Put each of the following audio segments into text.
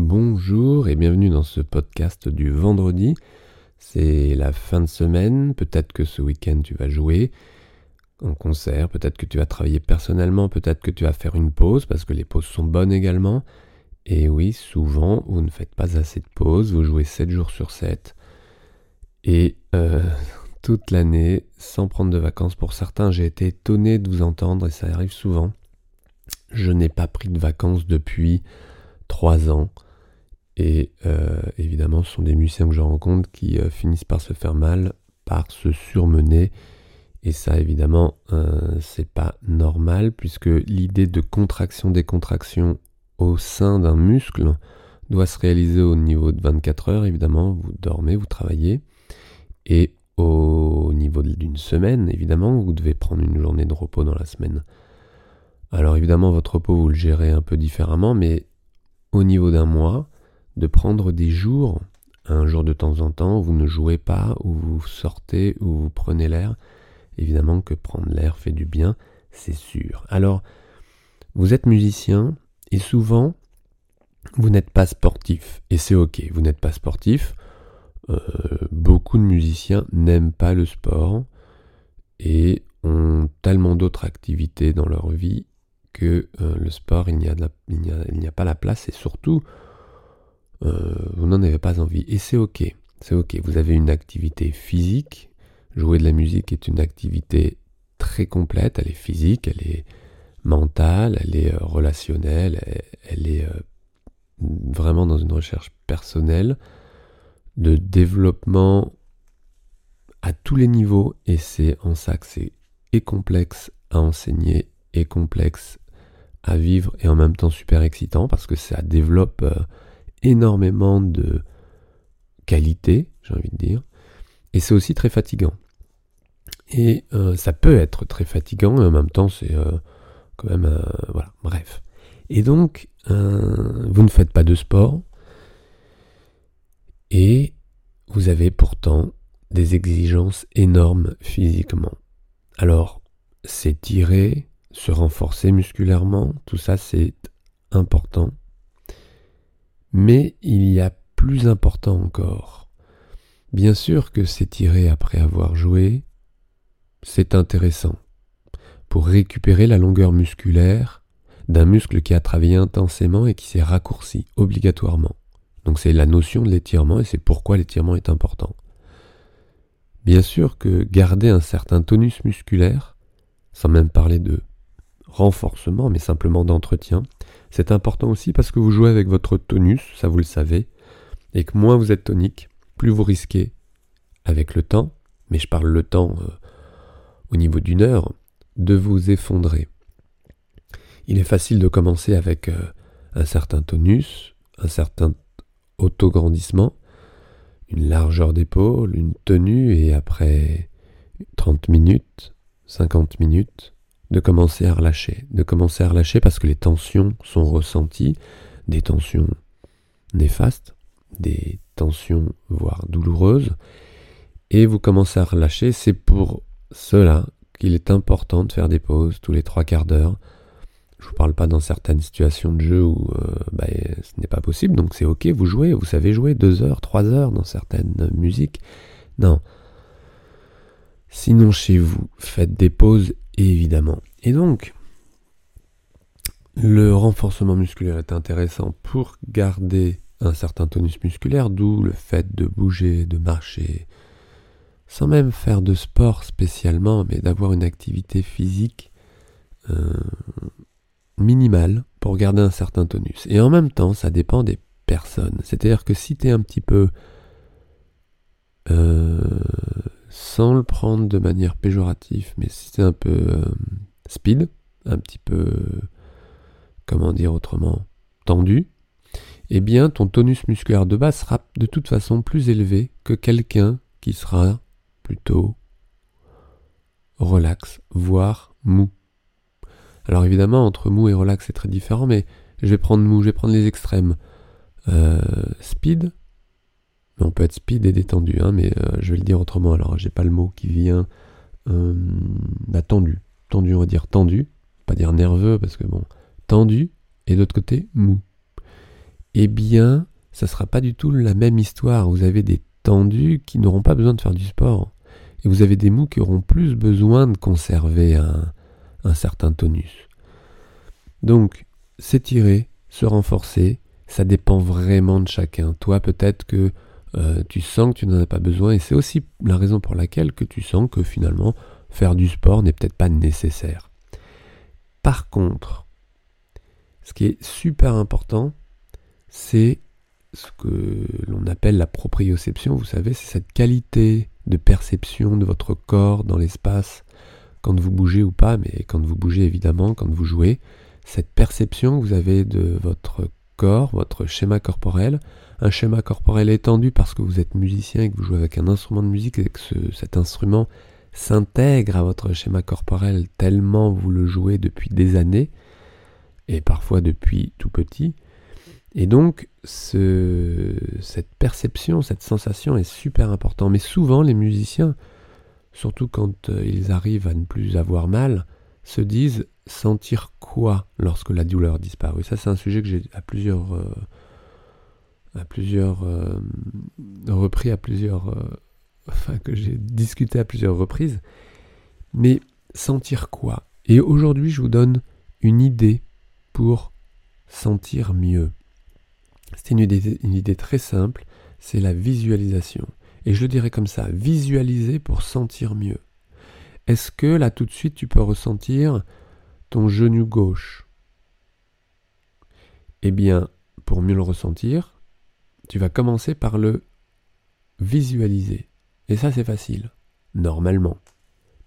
Bonjour et bienvenue dans ce podcast du vendredi. C'est la fin de semaine, peut-être que ce week-end tu vas jouer en concert, peut-être que tu vas travailler personnellement, peut-être que tu vas faire une pause parce que les pauses sont bonnes également. Et oui, souvent vous ne faites pas assez de pauses, vous jouez 7 jours sur 7 et euh, toute l'année sans prendre de vacances. Pour certains, j'ai été étonné de vous entendre et ça arrive souvent. Je n'ai pas pris de vacances depuis 3 ans. Et euh, évidemment, ce sont des musiciens que je rencontre qui euh, finissent par se faire mal, par se surmener. Et ça, évidemment, euh, c'est pas normal, puisque l'idée de contraction-décontraction au sein d'un muscle doit se réaliser au niveau de 24 heures, évidemment. Vous dormez, vous travaillez. Et au niveau d'une semaine, évidemment, vous devez prendre une journée de repos dans la semaine. Alors évidemment, votre repos, vous le gérez un peu différemment, mais au niveau d'un mois, de prendre des jours, un jour de temps en temps, où vous ne jouez pas, où vous sortez, où vous prenez l'air. Évidemment que prendre l'air fait du bien, c'est sûr. Alors, vous êtes musicien et souvent, vous n'êtes pas sportif. Et c'est ok, vous n'êtes pas sportif. Euh, beaucoup de musiciens n'aiment pas le sport et ont tellement d'autres activités dans leur vie que euh, le sport, il n'y a, a, pas la place et surtout, euh, vous n'en avez pas envie. Et c'est ok, c'est ok. Vous avez une activité physique. Jouer de la musique est une activité très complète. Elle est physique, elle est mentale, elle est euh, relationnelle, elle, est euh, vraiment dans une recherche personnelle de développement à tous les niveaux. Et c'est en ça que c'est et complexe à enseigner et complexe à vivre et en même temps super excitant parce que ça développe énormément de qualité, j'ai envie de dire, et c'est aussi très fatigant. Et euh, ça peut être très fatigant, et en même temps, c'est euh, quand même. Euh, voilà, bref. Et donc, vous ne faites pas de sport, et vous avez pourtant des exigences énormes physiquement. Alors, s'étirer, se renforcer musculairement, tout ça, c'est important. Mais il y a plus important encore. Bien sûr que s'étirer après avoir joué, c'est intéressant. Pour récupérer la longueur musculaire d'un muscle qui a travaillé intensément et qui s'est raccourci obligatoirement. Donc c'est la notion de l'étirement et c'est pourquoi l'étirement est important. Bien sûr que garder un certain tonus musculaire, sans même parler de renforcement, mais simplement d'entretien, c'est important aussi parce que vous jouez avec votre tonus, ça vous le savez, et que moins vous êtes tonique, plus vous risquez avec le temps, mais je parle le temps euh, au niveau d'une heure, de vous effondrer. Il est facile de commencer avec euh, un certain tonus, un certain autograndissement, une largeur d'épaule, une tenue, et après 30 minutes, 50 minutes, de commencer à relâcher, de commencer à relâcher parce que les tensions sont ressenties, des tensions néfastes, des tensions voire douloureuses, et vous commencez à relâcher. C'est pour cela qu'il est important de faire des pauses tous les trois quarts d'heure. Je vous parle pas dans certaines situations de jeu où euh, bah, ce n'est pas possible, donc c'est ok, vous jouez, vous savez jouer deux heures, trois heures dans certaines musiques. Non. Sinon chez vous, faites des pauses évidemment. Et donc, le renforcement musculaire est intéressant pour garder un certain tonus musculaire, d'où le fait de bouger, de marcher, sans même faire de sport spécialement, mais d'avoir une activité physique euh, minimale pour garder un certain tonus. Et en même temps, ça dépend des personnes. C'est-à-dire que si tu es un petit peu euh, sans le prendre de manière péjorative, mais si c'est un peu euh, speed, un petit peu, comment dire autrement, tendu, eh bien ton tonus musculaire de base sera de toute façon plus élevé que quelqu'un qui sera plutôt relax, voire mou. Alors évidemment, entre mou et relax, c'est très différent, mais je vais prendre mou, je vais prendre les extrêmes. Euh, speed, on peut être speed et détendu, hein, mais euh, je vais le dire autrement. Alors, j'ai pas le mot qui vient. Euh, bah, tendu. Tendu, on va dire tendu. Pas dire nerveux, parce que bon, tendu, et d'autre côté, mou. eh bien, ça sera pas du tout la même histoire. Vous avez des tendus qui n'auront pas besoin de faire du sport. Et vous avez des mous qui auront plus besoin de conserver un certain tonus. Donc, s'étirer, se renforcer, ça dépend vraiment de chacun. Toi, peut-être que euh, tu sens que tu n'en as pas besoin et c'est aussi la raison pour laquelle que tu sens que finalement faire du sport n'est peut-être pas nécessaire. Par contre, ce qui est super important, c'est ce que l'on appelle la proprioception, vous savez, c'est cette qualité de perception de votre corps dans l'espace, quand vous bougez ou pas, mais quand vous bougez évidemment, quand vous jouez, cette perception que vous avez de votre votre schéma corporel, un schéma corporel étendu parce que vous êtes musicien et que vous jouez avec un instrument de musique et que cet instrument s'intègre à votre schéma corporel tellement vous le jouez depuis des années, et parfois depuis tout petit. Et donc, ce, cette perception, cette sensation est super importante. Mais souvent, les musiciens, surtout quand euh, ils arrivent à ne plus avoir mal, se disent sentir quoi lorsque la douleur disparaît. Ça, c'est un sujet que j'ai à plusieurs, euh, à plusieurs euh, repris, à plusieurs, enfin que j'ai discuté à plusieurs reprises. Mais sentir quoi? Et aujourd'hui, je vous donne une idée pour sentir mieux. C'est une idée, une idée très simple, c'est la visualisation. Et je le dirais comme ça, visualiser pour sentir mieux. Est-ce que là tout de suite tu peux ressentir ton genou gauche? Eh bien, pour mieux le ressentir, tu vas commencer par le visualiser. Et ça c'est facile, normalement.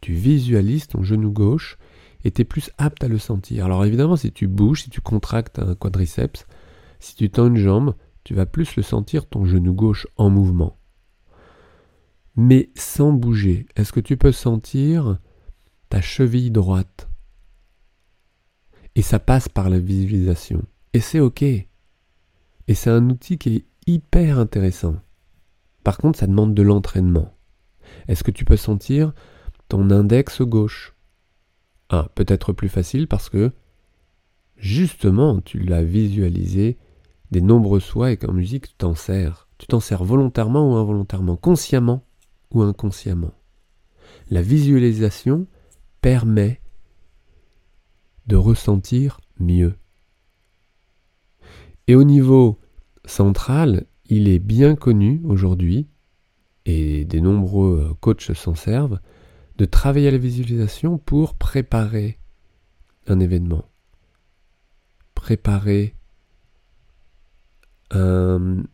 Tu visualises ton genou gauche et tu es plus apte à le sentir. Alors évidemment, si tu bouges, si tu contractes un quadriceps, si tu tends une jambe, tu vas plus le sentir ton genou gauche en mouvement mais sans bouger. Est-ce que tu peux sentir ta cheville droite? Et ça passe par la visualisation. Et c'est OK. Et c'est un outil qui est hyper intéressant. Par contre, ça demande de l'entraînement. Est-ce que tu peux sentir ton index gauche? Ah, peut-être plus facile parce que justement, tu l'as visualisé des nombreuses fois et qu'en musique, tu t'en sers. Tu t'en sers volontairement ou involontairement, consciemment? Ou inconsciemment. La visualisation permet de ressentir mieux. Et au niveau central, il est bien connu aujourd'hui, et des nombreux coachs s'en servent, de travailler à la visualisation pour préparer un événement, préparer une,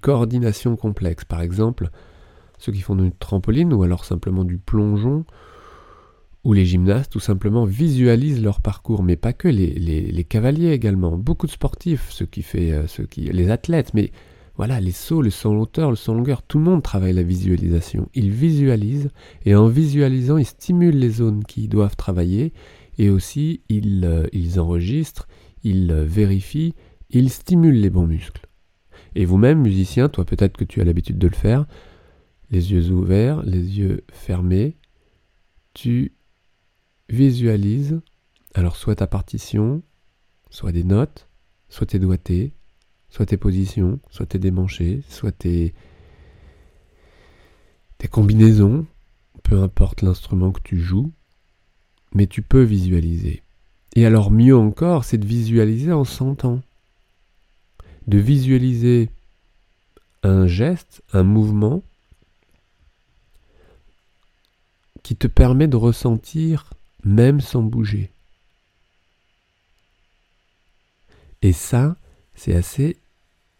coordination complexe. Par exemple, ceux qui font du trampoline ou alors simplement du plongeon, ou les gymnastes, tout simplement visualisent leur parcours, mais pas que, les, cavaliers également, beaucoup de sportifs, ceux qui fait, euh, ceux qui, les athlètes, mais voilà, les sauts, le saut en hauteur, le saut en longueur, tout le monde travaille la visualisation. Ils visualisent, et en visualisant, ils stimulent les zones qui doivent travailler, et aussi ils, euh, ils enregistrent, ils euh, vérifient, ils stimulent les bons muscles. Et vous-même, musicien, toi peut-être que tu as l'habitude de le faire, les yeux ouverts, les yeux fermés, tu visualises alors soit ta partition, soit des notes, soit tes doigtés, soit tes positions, soit tes démanchés, soit tes, tes combinaisons, peu importe l'instrument que tu joues, mais tu peux visualiser. Et alors mieux encore, c'est de visualiser en sentant. De visualiser un geste, un mouvement, qui te permet de ressentir même sans bouger. Et ça, c'est assez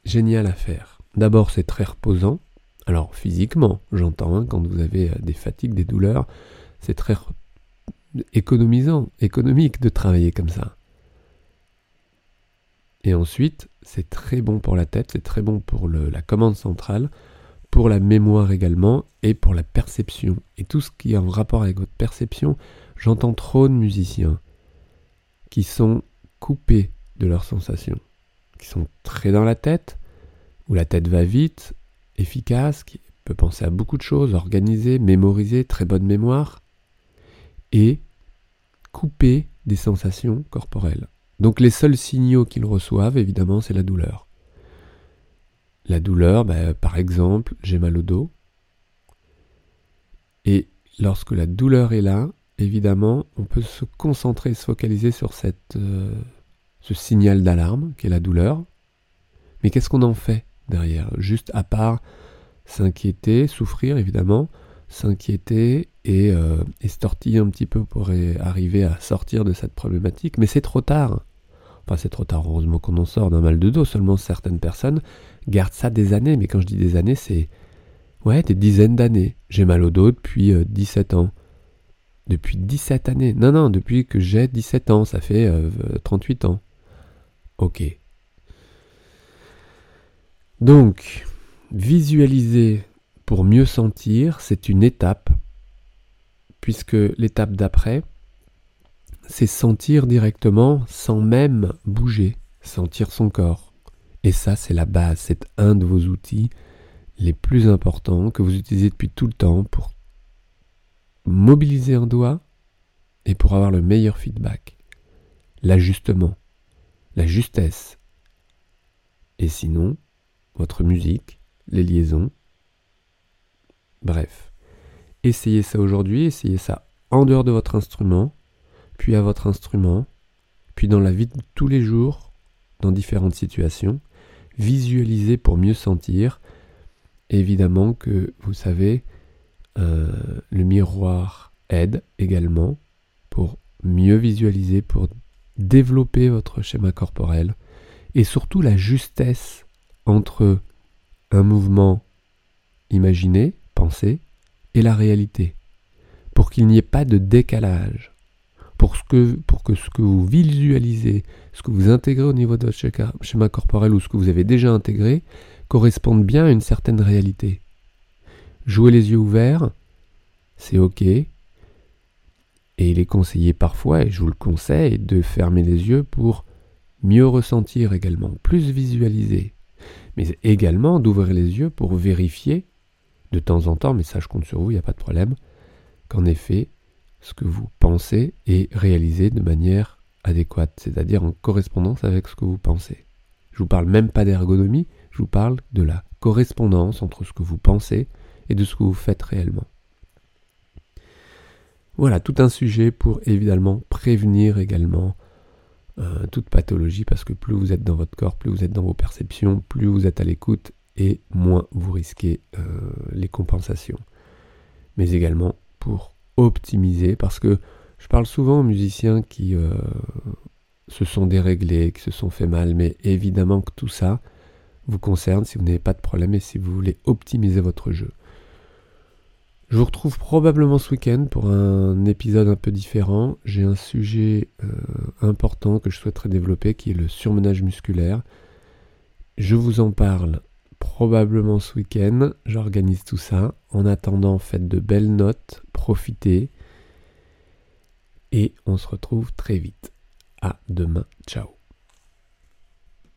génial à faire. D'abord, c'est très reposant. Alors, physiquement, j'entends, hein, quand vous avez euh, des fatigues, des douleurs, c'est très économisant, économique de travailler comme ça. Et ensuite, c'est très bon pour la tête, c'est très bon pour la commande centrale, pour la mémoire également et pour la perception. Et tout ce qui est en rapport avec votre perception, j'entends trop de musiciens qui sont coupés de leurs sensations, qui sont très dans la tête, où la tête va vite, efficace, qui peut penser à beaucoup de choses, organiser, mémoriser, très bonne mémoire, et coupés des sensations corporelles. Donc les seuls signaux qu'ils reçoivent, évidemment, c'est la douleur. La douleur, bah, par exemple, j'ai mal au dos. Et lorsque la douleur est là, évidemment, on peut se concentrer, se focaliser sur euh, ce signal d'alarme qui est la douleur. Mais qu'est-ce qu'on en fait derrière? Juste à part s'inquiéter, souffrir évidemment, s'inquiéter et, euh, un petit peu pour arriver à sortir de cette problématique. Mais c'est trop tard. Enfin, c'est trop tard, heureusement qu'on en sort d'un mal de dos. Seulement certaines personnes gardent ça des années. Mais quand je dis des années, c'est ouais, des dizaines d'années. J'ai mal au dos depuis 17 euh, ans. Depuis 17 années. Non, non, depuis que j'ai 17 ans. Ça fait 38 euh, ans. Ok. Donc, visualiser pour mieux sentir, c'est une étape, puisque l'étape d'après, c'est sentir directement sans même bouger, sentir son corps. Et ça, c'est la base, c'est un de vos outils les plus importants que vous utilisez depuis tout le temps pour mobiliser un doigt et pour avoir le meilleur feedback. L'ajustement, la justesse. Et sinon, votre musique, les liaisons. Bref, essayez ça aujourd'hui, essayez ça en dehors de votre instrument, puis à votre instrument, puis dans la vie de tous les jours, dans différentes situations. Visualisez pour mieux sentir. Évidemment que vous savez, euh, le miroir aide également pour mieux visualiser, pour développer votre schéma corporel et surtout la justesse entre un mouvement imaginé, pensé, et la réalité, pour qu'il n'y ait pas de décalage, pour, que, pour que ce que vous visualisez, ce que vous intégrez au niveau de votre schéma corporel ou ce que vous avez déjà intégré, corresponde bien à une certaine réalité. Jouer les yeux ouverts, c'est ok, et il est conseillé parfois, et je vous le conseille, de fermer les yeux pour mieux ressentir également, plus visualiser, mais également d'ouvrir les yeux pour vérifier de temps en temps, mais ça je compte sur vous, il n'y a pas de problème, qu'en effet, ce que vous pensez est réalisé de manière adéquate, c'est-à-dire en correspondance avec ce que vous pensez. Je vous parle même pas d'ergonomie, je vous parle de la correspondance entre ce que vous pensez et de ce que vous faites réellement. Voilà, tout un sujet pour évidemment prévenir également euh, toute pathologie, parce que plus vous êtes dans votre corps, plus vous êtes dans vos perceptions, plus vous êtes à l'écoute, et moins vous risquez euh, les compensations. Mais également pour optimiser, parce que je parle souvent aux musiciens qui euh, se sont déréglés, qui se sont fait mal, mais évidemment que tout ça vous concerne si vous n'avez pas de problème et si vous voulez optimiser votre jeu. Je vous retrouve probablement ce week-end pour un épisode un peu différent. J'ai un sujet euh, important que je souhaiterais développer qui est le surmenage musculaire. Je vous en parle probablement ce week-end. J'organise tout ça. En attendant, faites de belles notes, profitez. Et on se retrouve très vite. À demain. Ciao.